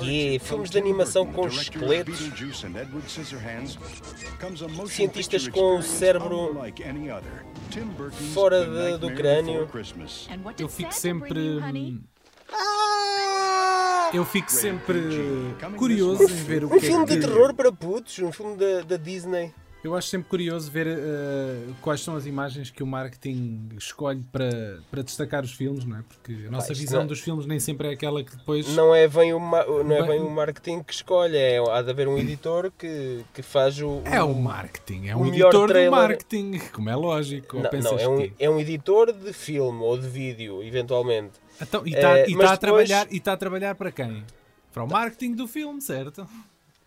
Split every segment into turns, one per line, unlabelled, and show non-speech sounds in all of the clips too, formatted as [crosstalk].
Que filmes de animação com esqueletos, cientistas com o cérebro fora de, do crânio.
Eu fico sempre. Eu fico sempre curioso em ver o
Um
que é
filme de terror para putos, um filme da, da Disney.
Eu acho sempre curioso ver eh, quais são as imagens que o marketing escolhe para, para destacar os filmes, não é? Porque a nossa visão
não-
dos filmes nem sempre é aquela que depois.
Não é bem o, ma- não é
Bem-
o marketing que escolhe, é, há de haver um editor que, que faz o.
É o marketing, é
o
um
melhor
editor
trailer-
do marketing, como é lógico.
Não, não, é, um,
que-
é um editor de filme ou de vídeo, eventualmente.
Então, e está
Eh,
e
mas
tá a
depois-
trabalhar e tá a trabalhar para quem? Para o marketing do filme, certo?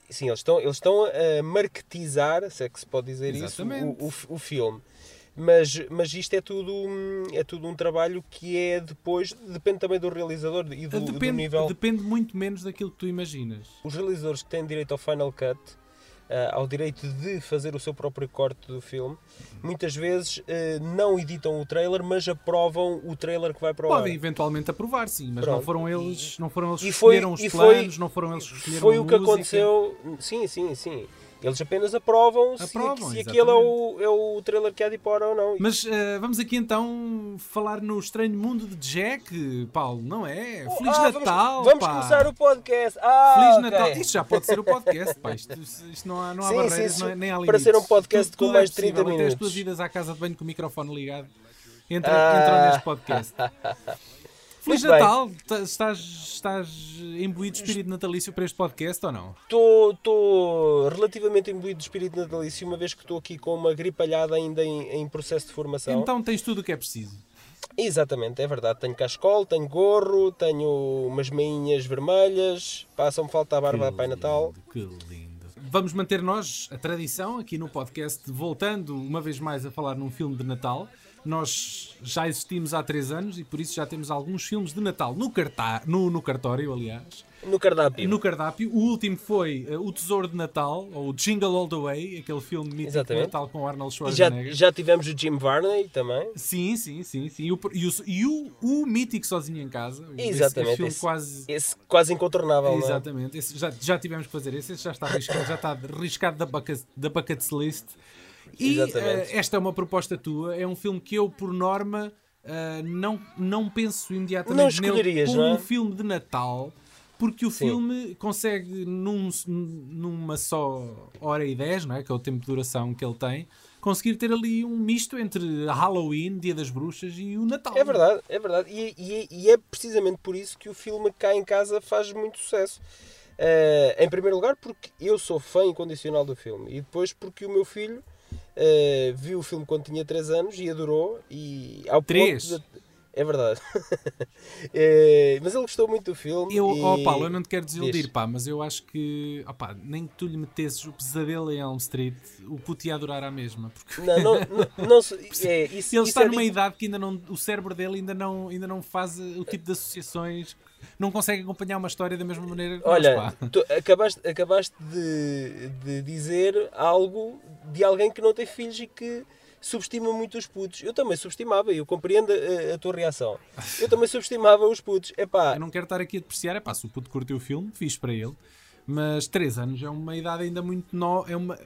Sim, eles estão, eles estão a marketizar, se é que se pode dizer
Exatamente.
isso, o, o, o filme. Mas, mas isto é tudo, hum, é tudo um trabalho que é depois, depende também do realizador e do, do
depende,
nível.
depende muito menos daquilo que tu imaginas.
Os realizadores que têm direito ao Final Cut, ao direito de fazer o seu próprio corte do filme, muitas vezes ah, não editam o trailer, mas aprovam o trailer que vai para o
Podem eventualmente aprovar, sim, mas não
Pronto.
foram eles, não foram eles que
foi-
escolheram os
e foi-
planos, não foram eles que escolheram
Foi o que
música.
aconteceu. Sim, sim, sim. Eles apenas aprovam, se-
Aprovam,
se, aquele é o, é o trailer que há de ir para ou não.
Mas eh, vamos aqui então falar no estranho mundo de Jack, Paulo, não é? Feliz
Ah,
Natal!
Vamos, vamos começar o podcast. Ah,
Feliz
ok.
Natal! Isto já pode ser o podcast, pá. Isto, isto não há, não há
Sim,
barreiras,
sim,
não é- nem há
Para
limites.
ser um podcast
Tudo-
com
tudo
mais
é
de 30
possível, Até as
minutos.
tuas idas à casa de banho com o microfone ligado entra,
Ah.
entram neste podcast. [laughs] Feliz
Muito.
Natal! Tá- Estás, estás imbuído de espírito natalício para este podcast ou não?
Estou relativamente imbuído de espírito natalício, uma vez que estou aqui com uma gripalhada ainda em, em processo de formação.
Então tens tudo o que é preciso.
Exatamente, é verdade. Tenho cascol, tenho gorro, tenho umas meinhas vermelhas, passam-me falta a barba a Pai Natal.
Que lindo. Vamos manter nós a tradição aqui no podcast, voltando uma vez mais a falar num filme de Natal. Nós já existimos há três anos e por isso já temos alguns filmes de Natal no, cartá no, no cartório, aliás.
No cardápio.
No cardápio. O último foi uh, O Tesouro de Natal, ou Jingle All the Way, aquele filme mítico de
Exatamente.
Natal com Arnold
E já,
Schwarzenegger.
já tivemos o Jim Varney também.
Sim, sim, sim. sim. E, o, e, o, e o, o mítico Sozinho em Casa.
Exatamente.
Esse filme
esse,
quase
esse quase incontornável, é?
Exatamente, esse já, já tivemos que fazer esse, esse já está arriscado, já está arriscado da bucket, da bucket list. E eh, esta é uma proposta tua, é um filme que eu, por norma, eh, não, não penso
Não
imediatamente nele
escolherias,
como
não é?
um filme de Natal, porque o
Sim.
filme consegue, num, numa só hora e dez, não é? que é o tempo de duração que ele tem, conseguir ter ali um misto entre Halloween, Dia das Bruxas e o Natal.
É verdade, é verdade. E, e- e é precisamente por isso que o filme cá em casa faz muito sucesso. Eh, em primeiro lugar, porque eu sou fã incondicional do filme. E depois, porque o meu filho eh, viu o filme quando tinha 3 anos e adorou. E ao ponto
Três?
de- É verdade. [laughs] Eh, mas ele gostou muito do filme.
Eu,
e...
oh Paulo, eu não te quero desiludir,
Diz.
pá, mas eu acho que, opá, nem que tu lhe metesses o pesadelo em Elm Street, o puto ia adorar à mesma. Porque
Não, não, não, não [laughs] é, isso,
ele está
é
numa
di-
idade que ainda não, o cérebro dele ainda não, ainda não faz o tipo de associações, não consegue acompanhar uma história da mesma maneira que
Olha,
pá.
tu acabaste, acabaste de, de dizer algo de alguém que não tem filhos e que subestima muito os putos. Eu também subestimava, eu compreendo a, a tua reação. Eu também subestimava os putos. Epá,
Eu não quero estar aqui a depreciar, é pá, se o puto curtiu o filme, fiz para ele. Mas 3 anos é uma idade ainda muito nova. É uma...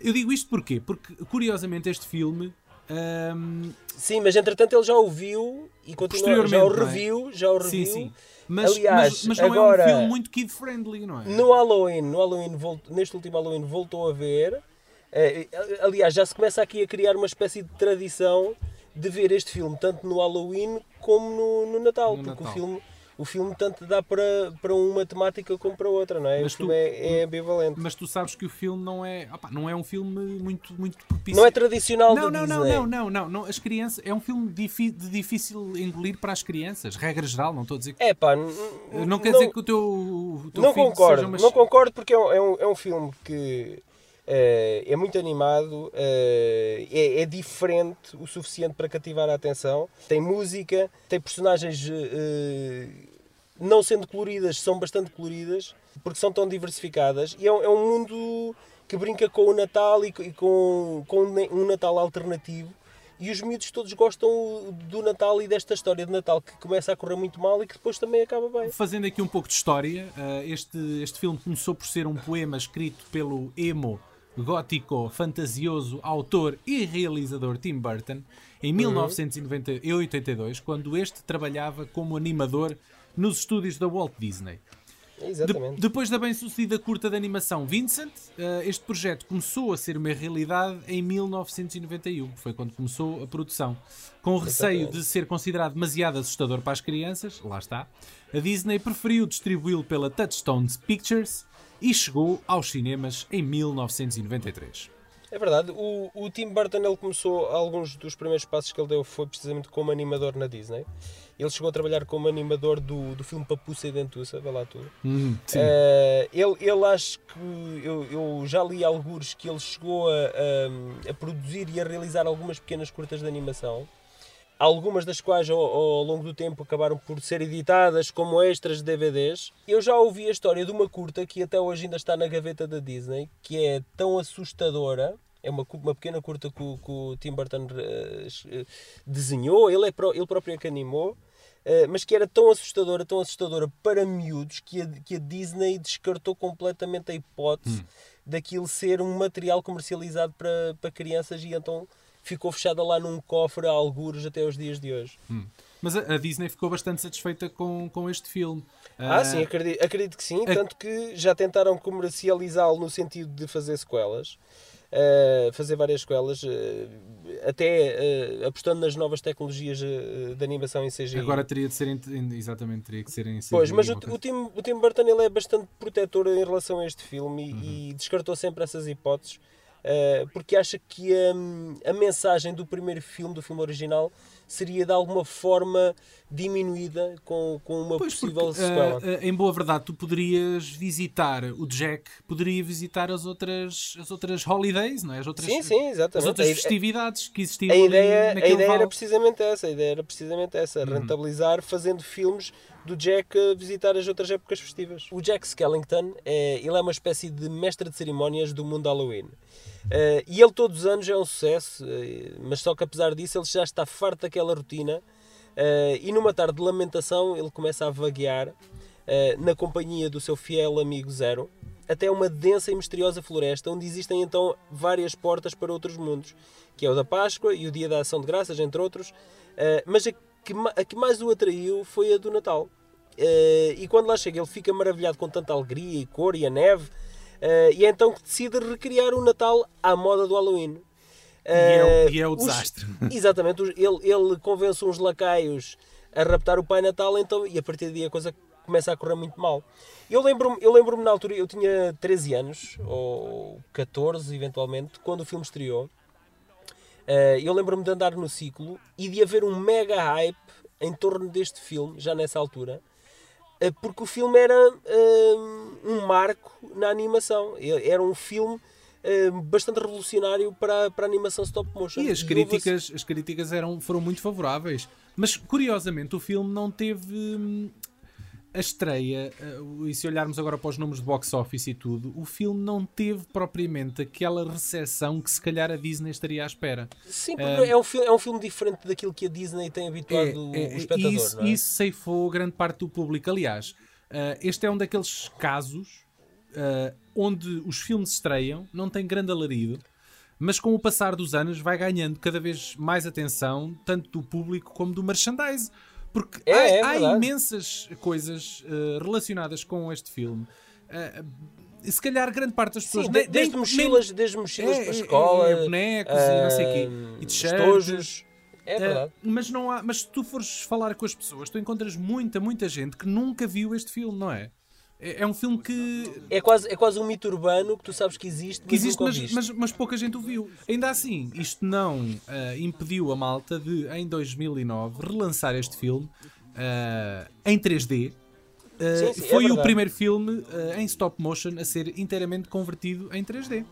Eu digo isto porquê? Porque, curiosamente, este filme hum,
sim, mas entretanto ele já o viu e continua, já o
é?
reviu, já o reviu.
Sim, sim. Mas,
Aliás,
mas, mas não
agora-
é um filme muito kid-friendly, não é?
No Halloween, no Halloween neste último Halloween voltou a ver. Eh, aliás, já se começa aqui a criar uma espécie de tradição de ver este filme tanto no Halloween como no, no Natal,
No
porque
Natal.
o filme o filme tanto dá para, para uma temática como para outra, não é?
Mas
o filme
tu-
é, é ambivalente.
Mas tu sabes que o filme não é, opá, não é um filme muito, muito propício.
Não é tradicional
não, não, não, não, não, não, não. As crianças é um filme de difícil engolir para as crianças, regra geral, não estou a dizer que
É pá,
não quer dizer que o teu, o teu
não concordo,
seja uma
não concordo porque é um, é um, é um filme que eh, é muito animado, eh, é, é diferente o suficiente para cativar a atenção, tem música, tem personagens eh, não sendo coloridas, são bastante coloridas porque são tão diversificadas. E é, um- é um mundo que brinca com o Natal e, e com, com um Natal alternativo. E os miúdos todos gostam do Natal e desta história de Natal que começa a correr muito mal e que depois também acaba bem.
Fazendo aqui um pouco de história, uh, este, este filme começou por ser um poema escrito pelo emo gótico, fantasioso autor e realizador Tim Burton em 1982, quando este trabalhava como animador nos estúdios da Walt Disney.
Exatamente.
De, depois da bem-sucedida curta de animação Vincent, uh, este projeto começou a ser uma realidade em 1991, que foi quando começou a produção. Com receio de ser considerado demasiado assustador para as crianças, lá está, a Disney preferiu distribuí-lo pela Touchstones Pictures e chegou aos cinemas em 1993.
É verdade, o, o Tim Burton ele começou, alguns dos primeiros passos que ele deu foi precisamente como animador na Disney. Ele chegou a trabalhar como animador do, do filme Papuça e Dentuça, vê lá tudo.
Hum,
uh, ele, ele acho que eu, eu já li alguns que ele chegou a, a, a, produzir e a realizar algumas pequenas curtas de animação. Algumas das quais ao, ao, longo do tempo acabaram por ser editadas como extras de DVDs. Eu já ouvi a história de uma curta que até hoje ainda está na gaveta da Disney, que é tão assustadora é uma, uma pequena curta que o, que o Tim Burton uh, desenhou, ele, é pro, ele próprio é que animou, uh, mas que era tão assustadora, tão assustadora para miúdos, que a, que a Disney descartou completamente a hipótese hum. daquilo ser um material comercializado para, para crianças e então ficou fechada lá num cofre a algures até os dias de hoje.
Hum. Mas a, a, Disney ficou bastante satisfeita com, com este filme.
Ah, uh, sim, acredito, acredito que sim. Tanto que já tentaram comercializá-lo no sentido de fazer sequelas uh, fazer várias escolas, uh, até uh, apostando nas novas tecnologias de animação em CGI.
Agora teria de ser, em, exatamente, teria que ser em CGI.
Pois, mas o, o, Tim, o Tim Burton ele é bastante protetor em relação a este filme e, uhum. e descartou sempre essas hipóteses. Porque acha que a, a mensagem do primeiro filme, do filme original, seria de alguma forma diminuída com, com uma pois possível porque, sequela. Uh,
em boa verdade, tu poderias visitar o Jack, poderia visitar as outras, as outras holidays, não é? As outras,
sim, sim, exatamente.
As outras festividades que existiam
a ideia, a ideia era precisamente essa, a ideia era precisamente essa, uhum. rentabilizar fazendo filmes do Jack visitar as outras épocas festivas. O Jack Skellington é, ele é uma espécie de mestre de cerimónias do mundo Halloween. Uh, e ele todos os anos é um sucesso, uh, mas só que apesar disso ele já está farto daquela rotina uh, e numa tarde de lamentação ele começa a vaguear na companhia do seu fiel amigo Zero até uma densa e misteriosa floresta onde existem então várias portas para outros mundos, que é o da Páscoa e o Dia da Ação de Graças, entre outros, mas que, a que mais o atraiu foi a do Natal. e quando lá chega ele fica maravilhado com tanta alegria e cor e a neve, Uh, e é então que decide recriar o Natal à moda do Halloween.
Uh, e, é o, eh, e é o desastre.
Os, [laughs] [laughs] exatamente. Os, ele, ele convence uns lacaios a raptar o Pai Natal então, e a partir daí a coisa começa a correr muito mal. Eu lembro-me eu lembro na altura, eu tinha 13 anos, ou 14 eventualmente, quando o filme estreou. Uh, eu lembro-me de andar no ciclo e de haver um mega hype em torno deste filme, já nessa altura. Eh, porque o filme era uh, um marco na animação. Era um filme uh, bastante revolucionário para, para a animação stop motion.
E as críticas, as críticas eram, foram muito favoráveis. Mas curiosamente o filme não teve hum, a estreia, uh, e se olharmos agora para os números de box office e tudo, o filme não teve propriamente aquela recepção que se calhar a Disney estaria à espera.
Sim, porque uh, é, um filme, é um filme diferente daquilo que a Disney tem habituado é, é, o espectador.
Isso,
é?
isso ceifou grande parte do público. Aliás, uh, este é um daqueles casos onde os filmes estreiam, não tem grande alarido, mas com o passar dos anos vai ganhando cada vez mais atenção, tanto do público como do merchandise. Porque é, há, é há imensas coisas uh, relacionadas com este filme. Uh, se calhar grande parte das pessoas. Sim,
nem, desde, nem, mochilas, nem, desde mochilas é, para a escola,
é, bonecos e não sei o quê. E
t-shirts. É verdade.
Uh, mas, não há, mas se tu fores falar com as pessoas, tu encontras muita, muita gente que nunca viu este filme, não é? É, é um filme que.
É quase, é quase um mito urbano que tu sabes que existe, que existe
mas, mas, mas, pouca gente o viu. Ainda assim, isto não uh, impediu a malta de, em 2009, relançar este filme uh, em 3D. Uh, eh, sim, sim, foi é o primeiro filme em stop motion a ser inteiramente convertido em 3D.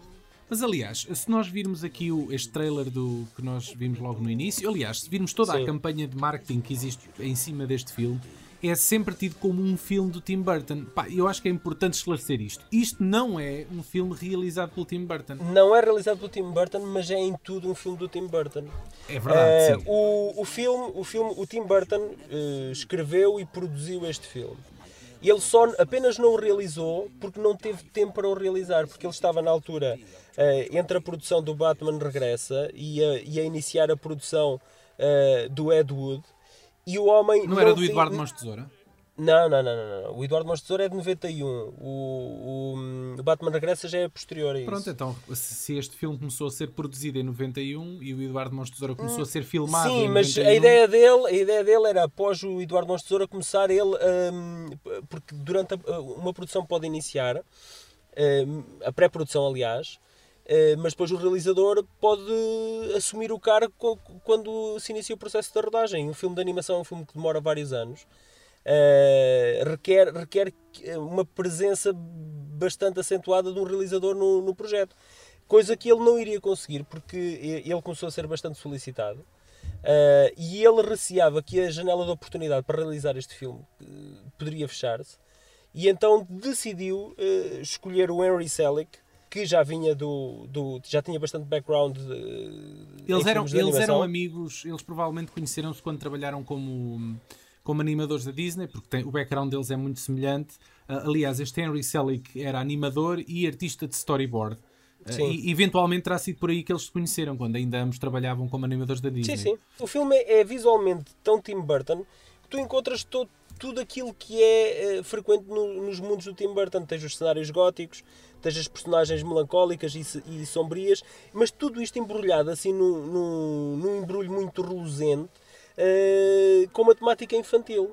Mas aliás, se nós virmos aqui o, este trailer do que nós vimos logo no início, aliás, se virmos toda sim. a campanha de marketing que existe em cima deste filme, é sempre tido como um filme do Tim Burton. Pá, eu acho que é importante esclarecer isto. Isto não é um filme realizado pelo Tim Burton.
Não é realizado pelo Tim Burton, mas é em tudo um filme do Tim Burton.
É verdade,
Uh,
sim.
o, o filme, o filme, o Tim Burton uh, escreveu e produziu este filme. E ele só apenas não o realizou porque não teve tempo para o realizar, porque ele estava na altura uh, entre a produção do Batman Regressa e a, e a iniciar a produção do Ed Wood. E o homem
Não era do Eduardo Mãos de Tesoura?
não, não, não, não, não. O Eduardo Mãos Tesoura é de 91. O, o, hum, o Batman Regressa já é posterior a isso.
Pronto, então se este filme começou a ser produzido em 91 e o Eduardo Mãos Tesoura começou a ser filmado
Sim,
em
mas
91,
a ideia dele, a ideia dele era após o Eduardo Mãos Tesoura começar ele, hum, porque durante a- uma produção pode iniciar, hum, a pré-produção aliás, hum, mas depois o realizador pode assumir o cargo quando se inicia o processo de rodagem. Um filme de animação é um filme que demora vários anos. Uh, requer, requer uma presença bastante acentuada de um realizador no, no projeto. Coisa que ele não iria conseguir, porque ele começou a ser bastante solicitado. Uh, e ele receava que a janela de oportunidade para realizar este filme poderia fechar-se. E então decidiu uh, escolher o Henry Selick, que já vinha do, do já tinha bastante background. uh,
Eles, eram,
de
eles eram amigos, eles provavelmente conheceram-se quando trabalharam como, como animadores da Disney, porque tem- o background deles é muito semelhante. Ah, aliás, este Henry Selick era animador e artista de storyboard. Ah,
Sim.
e eventualmente terá sido por aí que eles se conheceram, quando ainda ambos trabalhavam como animadores da Disney.
Sim, sim. O filme é, é visualmente tão Tim Burton que tu encontras todo, tudo aquilo que é eh, frequente no- nos mundos do Tim Burton. Tens os cenários góticos, tens as personagens melancólicas e, e sombrias, mas tudo isto embrulhado assim num, num, num embrulho muito reluzente eh, com uma temática infantil.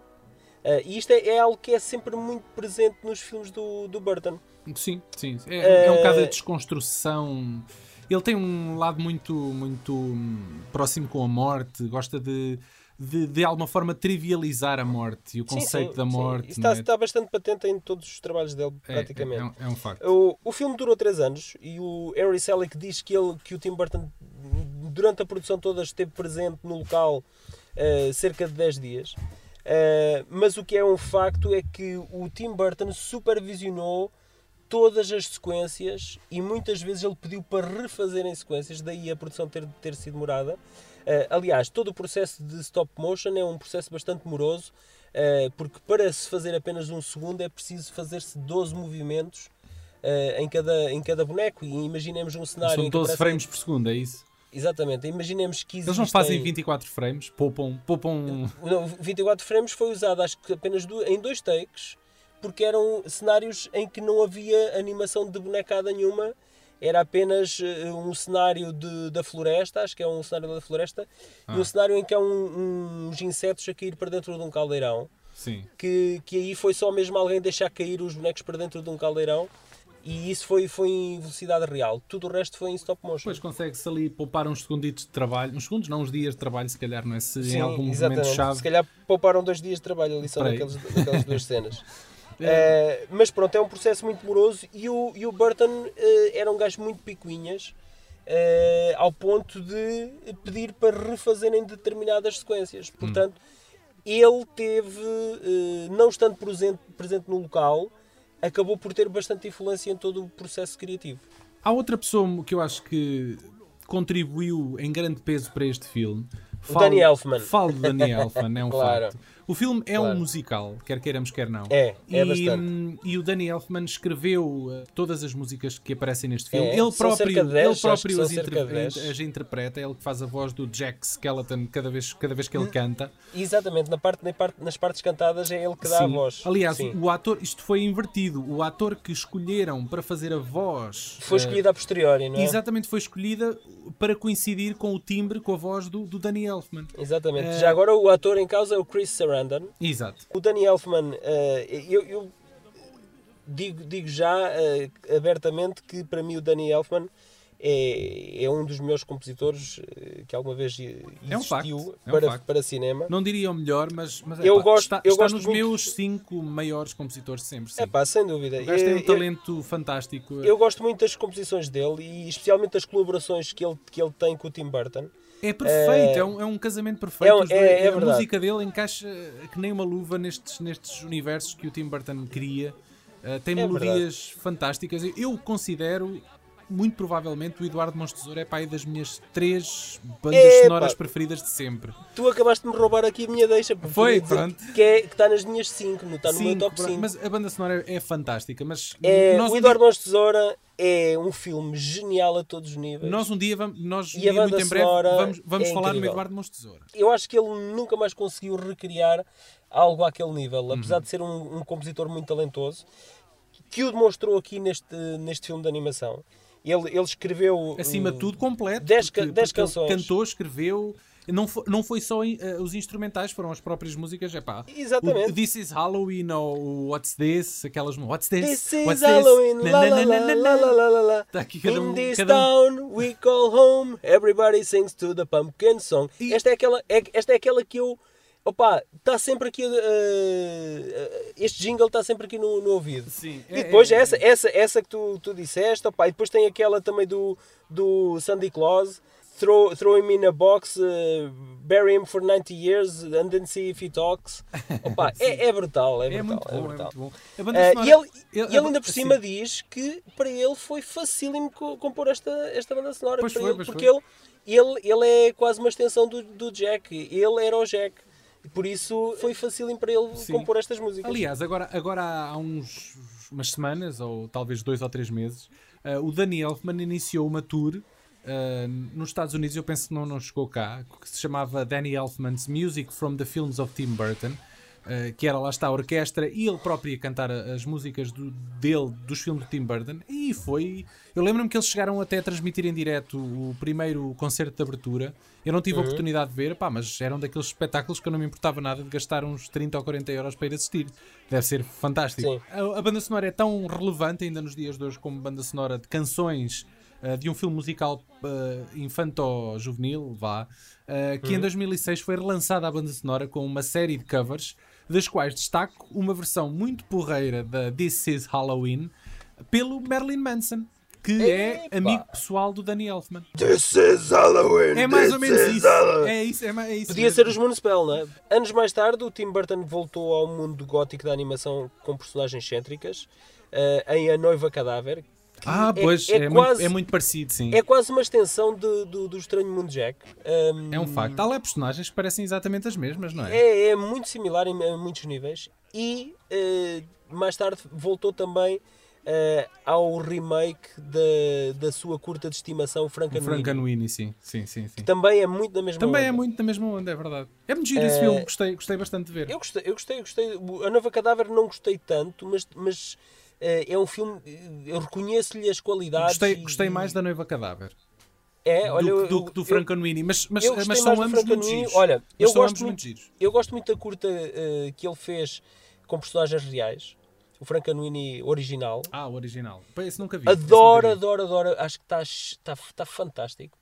Eh, e isto é, é algo que é sempre muito presente nos filmes do, do Burton.
Sim, sim. É, é um bocado a desconstrução. Ele tem um lado muito, muito hum, próximo com a morte, gosta de, de, de alguma forma trivializar a morte e o
Sim,
conceito
sim,
da
sim.
morte.
Isso
não
está,
é?
está bastante patente em todos os trabalhos dele,
É-
praticamente.
É, um, é um facto.
O, o filme durou 3 anos e o Henry Selick diz que, ele, que o Tim Burton, durante a produção toda, esteve presente no local eh, cerca de 10 dias. Eh, mas o que é um facto é que o Tim Burton supervisionou todas as sequências e muitas vezes ele pediu para refazerem sequências, daí a produção ter, ter sido demorada. Eh, aliás, todo o processo de stop motion é um processo bastante moroso, eh, porque para se fazer apenas um segundo é preciso fazer-se 12 movimentos eh, em, cada, em cada boneco. E imaginemos um cenário.
São
em que
12
aparecem-
frames por segundo, é isso?
Exatamente, imaginemos que
Eles não
existem-
fazem 24 frames, poupam, poupam
Não, 24 frames foi usado acho que apenas em dois takes, porque eram cenários em que não havia animação de bonecada nenhuma, era apenas eh, um cenário de, da floresta, acho que é um cenário da floresta, e um
Ah.
cenário em que há um- uns insetos a cair para dentro de um caldeirão,
Sim.
que, que aí foi só mesmo alguém deixar cair os bonecos para dentro de um caldeirão, e isso foi, foi em velocidade real. Tudo o resto foi em stop motion.
Depois consegue-se ali poupar uns segunditos de trabalho, uns segundos, não uns dias de trabalho, se calhar, não é? Se
Sim,
em algum
exatamente.
momento-chave.
Se calhar pouparam dois dias de trabalho ali só naqueles, naquelas duas [laughs] cenas. Eh, mas pronto, é um processo muito moroso e o, e o Burton eh, era um gajo muito picuinhas eh, ao ponto de pedir para refazerem determinadas sequências. Portanto, ele teve, não estando presente, presente no local, acabou por ter bastante influência em todo o processo criativo.
Há outra pessoa que eu acho que contribuiu em grande peso para este filme.
O Danny Elfman.
Falo de Danny Elfman, é um [laughs]
Claro.
facto. O filme é
Claro.
um musical, quer queiramos, quer não.
É, é
e,
bastante.
hum, e o Danny Elfman escreveu uh, todas as músicas que aparecem neste filme.
É,
ele próprio,
cerca de 10,
ele próprio as,
10.
as interpreta, é ele que faz a voz do Jack Skeleton cada vez, cada vez que ele canta.
Exatamente, na parte, na parte- nas partes cantadas é ele que dá a
Sim.
voz.
Aliás,
Sim.
o ator, isto foi invertido. O ator que escolheram para fazer a voz
Foi
uh,
escolhido a posteriori, não é?
Exatamente, foi escolhida para coincidir com o timbre, com a voz do, do Danny Elfman.
Exatamente.
Eh,
Já agora o ator em causa é o Chris Sarandon.
Exato.
O Danny Elfman, eh, eu, eu digo, digo já eh, abertamente que para mim o Danny Elfman é, é um dos melhores compositores eh, que alguma vez
É um
existiu
é um
para,
facto.
para cinema.
Não diria o melhor, mas, mas
Eu
epá,
gosto-
está,
eu
está
gosto
nos
muito-
meus cinco maiores compositores de sempre. Sim.
É pá, sem dúvida.
o gajo tem um
Eh, eu-
talento fantástico.
Eu gosto muito das composições dele e especialmente das colaborações que ele, que ele tem com o Tim Burton.
É perfeito, é, um, é um casamento perfeito.
é-
dois-
é- é
a
verdade.
música dele encaixa que nem uma luva nestes, nestes universos que o Tim Burton cria. Uh, tem
É
melodias fantásticas. Eu considero, muito provavelmente, o Eduardo Mons Tesouro é pai das minhas três bandas sonoras preferidas de sempre.
Tu acabaste de me roubar aqui a minha deixa. porque
Foi, pronto.
Que é- está nas minhas 5, não está no meu top
pronto,
5.
Mas a banda sonora é, é fantástica. Mas
É,
nós,
o Eduardo de Tesoura é um filme genial a todos os níveis.
nós um dia vamos, nós um dia, muito em breve vamos, vamos
é
falar no
incrível.
Eduardo Mons Tesouro.
Eu acho que ele nunca mais conseguiu recriar algo àquele nível,
Uhum.
apesar de ser um, um compositor muito talentoso, que o demonstrou aqui neste, neste filme de animação. Ele, ele escreveu.
Acima de
uh,
tudo, completo.
dez ca-
porque-
dez
porque ele
canções.
Cantou, escreveu. Não foi, não foi só eh, os instrumentais, foram as próprias músicas. Epá,
Exatamente.
O This is Halloween ou What's This, aquelas. What's This?
This is
What's
Halloween,
Na,
la la la la la la la la.
Tá aqui cada um-
In this
cada um-
town we call home, everybody sings to the pumpkin song.
E-
Esta, é aquela, é, esta é aquela que eu. Opa, está sempre aqui. uh, este jingle está sempre aqui no, no ouvido.
Sim,
E
é-
depois
é-
essa, essa, essa que tu, tu disseste, opa, e depois tem aquela também do, do Sandy Claus. Throw, throw him in a box, uh, bury him for 90 years, and then see if he talks. [laughs] Opa, é, é brutal, é
É
brutal.
muito bom, é
brutal.
muito bom. Sonora-
e ele,
ele-
ele ainda por
sim.
cima diz que para ele foi facílimo co- compor esta, esta banda sonora.
Pois
para
foi,
ele, porque
foi.
ele, ele, ele é quase uma extensão do, do Jack. Ele era o Jack. E por isso foi facílimo para ele
Sim.
compor estas músicas.
Aliás, agora, agora há uns, umas semanas, ou talvez dois ou três meses, eh, o Danny Elfman iniciou uma tour eh, nos Estados Unidos, eu penso que não, não chegou cá, que se chamava Danny Elfman's Music from the Films of Tim Burton, eh, que era lá está a orquestra e ele próprio ia cantar a- as músicas do- dele, dos filmes de Tim Burton, e foi... Eu lembro-me que eles chegaram até a transmitir em direto o primeiro concerto de abertura, eu não tive
Uhum.
a oportunidade de ver, pá, mas eram daqueles espetáculos que eu não me importava nada de gastar uns 30 ou 40 euros para ir assistir. Deve ser fantástico. A, a banda sonora é tão relevante ainda nos dias de hoje como banda sonora de canções uh, de um filme musical uh, infanto-juvenil, vá, uh, que em 2006 foi relançada a banda sonora com uma série de covers, das quais destaco uma versão muito porreira da This Is Halloween pelo Marilyn Manson. Que é
Epa!
amigo pessoal do Danny Elfman.
This is Halloween.
É mais ou menos
is
isso.
Halloween.
É isso, é, é isso
Podia
mesmo.
ser os Moonspell, não é? Anos mais tarde, o Tim Burton voltou ao mundo gótico da animação com personagens cêntricas eh, em A Noiva Cadáver.
Ah,
é-
pois,
é,
é, muito,
quase,
é muito parecido, sim.
é quase uma extensão de- do, do Estranho Mundo Jack. Um,
É um facto. Há lá personagens que parecem exatamente as mesmas, não é?
É, é muito similar em, em muitos níveis e eh, mais tarde voltou também eh, ao remake da, da sua curta de estimação Frankenweenie.
Frankenweenie, sim. Sim, sim, sim.
Também é muito da mesma
Também é
onda.
muito da mesma onda, é verdade. É muito giro esse
Eh,
filme, gostei, gostei bastante de ver.
Eu gostei, eu gostei, gostei. A Nova Cadáver não gostei tanto, mas, mas eh, é um filme. Eu reconheço-lhe as qualidades.
Gostei,
e-
gostei mais da Noiva Cadáver
é, olha,
do, do, do
eu-
Frankenweenie, mas, mas, mas são ambos muito giros.
Olha, eu gosto muito-
giros.
Eu gosto muito da curta eh, que ele fez com personagens reais. O Frankenweenie original.
Ah, o original. Esse nunca vi.
Adoro,
nunca vi.
adoro, adoro. Acho que está está está fantástico.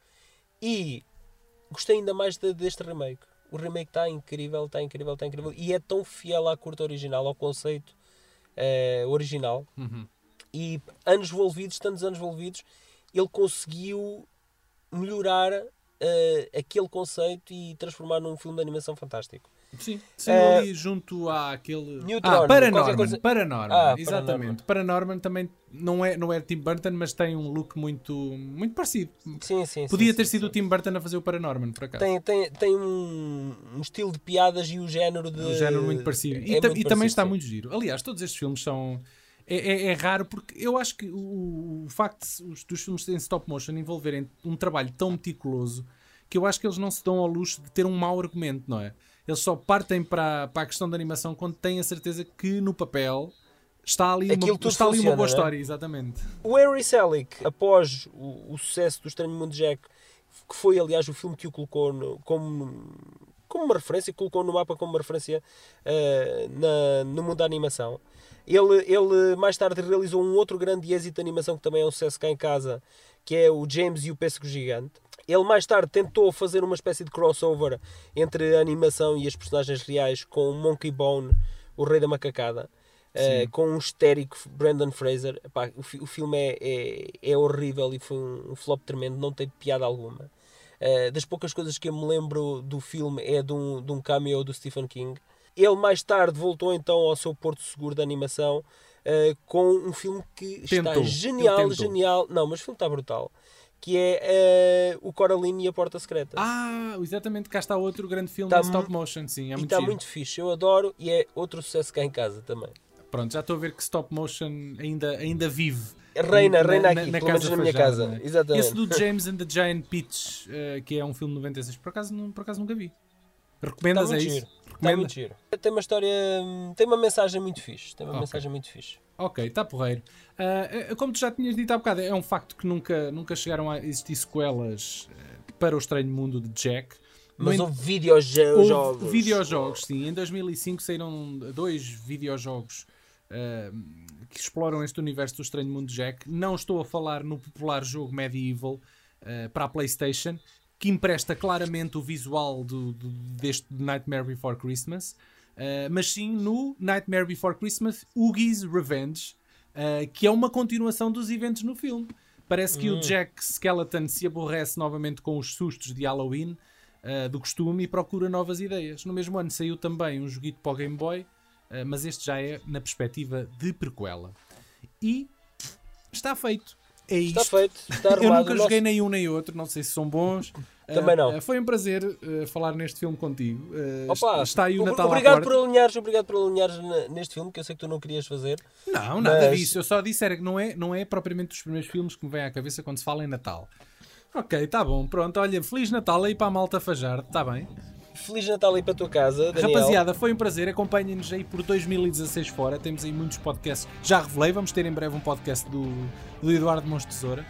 E gostei ainda mais de- deste remake. O remake está incrível, está incrível, está incrível. E é tão fiel à curta original, ao conceito eh, original.
Uhum.
E anos envolvidos, tantos anos envolvidos, ele conseguiu melhorar eh, aquele conceito e transformar num filme de animação fantástico.
Sim, sim
Eh,
ali junto àquele.
Neutron,
ah,
qualquer
Paranorman.
coisa-
Paranorman,
Ah,
exatamente. Paranorman também não é, não é Tim Burton, mas tem um look muito, muito parecido.
Sim, sim,
Podia
sim,
ter
sim,
sido
sim.
o Tim Burton a fazer o Paranorman, por acaso.
Tem, tem, tem um, um estilo de piadas e o género de.
um género muito parecido. E,
é muito
e também
parecido,
está
sim.
muito giro. Aliás, todos estes filmes são. É, é- é raro porque eu acho que o, o facto de os, dos filmes em stop motion envolverem um trabalho tão meticuloso que eu acho que eles não se dão ao luxo de ter um mau argumento, não é? Eles só partem para, para a questão da animação quando têm a certeza que no papel está ali,
Aquilo
uma, está ali uma boa
é?
história, exatamente.
O Henry Selick, após o, o sucesso do Estranho Mundo Jack, que foi aliás o filme que o colocou no- como, como uma referência, colocou no mapa como uma referência eh, na, no mundo da animação. Ele, ele mais tarde realizou um outro grande êxito de animação que também é um sucesso cá em casa, que é o James e o Pêssego Gigante. Ele mais tarde tentou fazer uma espécie de crossover entre a animação e as personagens reais com o Monkey Bone, o Rei da Macacada.
Sim.
com um histérico Brandon Fraser. Epá, o, fi- o filme é, é, é horrível e foi um, um flop tremendo, não tem piada alguma. Uh, das poucas coisas que eu me lembro do filme é de um, de um cameo do Stephen King. Ele mais tarde voltou então ao seu porto seguro de animação uh, com um filme que
Tentou.
está genial, genial. Não, mas o filme está brutal. Que é uh, o Coraline e a Porta Secreta.
Ah, exatamente, cá está outro grande filme
Tá
de stop
mu-
motion, sim, é
e
muito
está muito fixe. Eu adoro e é outro sucesso cá em casa também.
Pronto, já estou a ver que stop motion ainda, ainda vive.
Reina,
na-
reina
na-
aqui,
na
pelo menos
casa
na minha casa.
não é?
Exatamente.
Esse do James and the Giant Peach, eh, que é um filme de 96, por acaso, não- por acaso nunca vi. Recomendas, é
muito
isso?
giro. Está
Recomenda?
muito giro. Tem uma história, tem uma mensagem muito fixe. Tem uma
Ok.
mensagem muito fixe.
Ok, está porreiro. Ah, eh, como tu já tinhas dito há bocado, é um facto que nunca, nunca chegaram a existir sequelas eh, para o Estranho Mundo de Jack.
Mas houve videojogos.
Houve videojogos, sim. Em 2005 saíram dois videojogos ah, que exploram este universo do Estranho Mundo de Jack. Não estou a falar no popular jogo Medieval ah, para a PlayStation, que empresta claramente o visual do, do- deste Nightmare Before Christmas, ah, mas sim no Nightmare Before Christmas Oogie's Revenge, ah, que é uma continuação dos eventos no filme. Parece que o Jack Skeleton se aborrece novamente com os sustos de Halloween uh, do costume e procura novas ideias. No mesmo ano saiu também um joguito para o Game Boy, uh, mas este já é na perspectiva de prequela. E está feito. É
Está
isto.
feito. Está
Eu
arrumado.
nunca joguei
nosso-
nem um nem outro, não sei se são bons.
Também
Uh,
não.
uh, foi um prazer uh, falar neste filme contigo. Uh,
Opa,
está aí o Natal
obrigado por alinhares, obrigado por alinhares neste filme que eu sei que tu não querias fazer.
Não, nada
Mas-
disso. Eu só disse era que não é, não é propriamente dos primeiros filmes que me vem à cabeça quando se fala em Natal. Ok, tá bom. Pronto, olha, Feliz Natal aí para a malta fajar, está bem?
Feliz Natal aí para a tua casa, Daniel.
Rapaziada, foi um prazer. Acompanhem-nos aí por 2016 fora. Temos aí muitos podcasts. Já revelei, vamos ter em breve um podcast do, do Eduardo Mons Tesoura.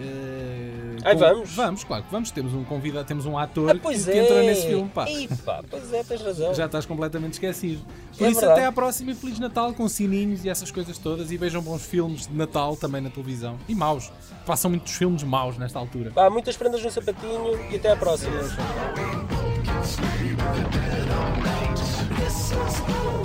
Eh,
Ai,
com-
vamos?
Vamos, claro que vamos. Temos um convidado, temos um ator
Ah,
que,
é.
entra nesse filme. Pá.
Ih, pá, pois é, tens razão.
Já estás completamente esquecido. Por
É
isso,
verdade.
até à próxima e Feliz Natal com sininhos e essas coisas todas. E vejam bons filmes de Natal também na televisão. E maus. Passam muitos filmes maus nesta altura.
Pá, muitas prendas no sapatinho e até à próxima. This is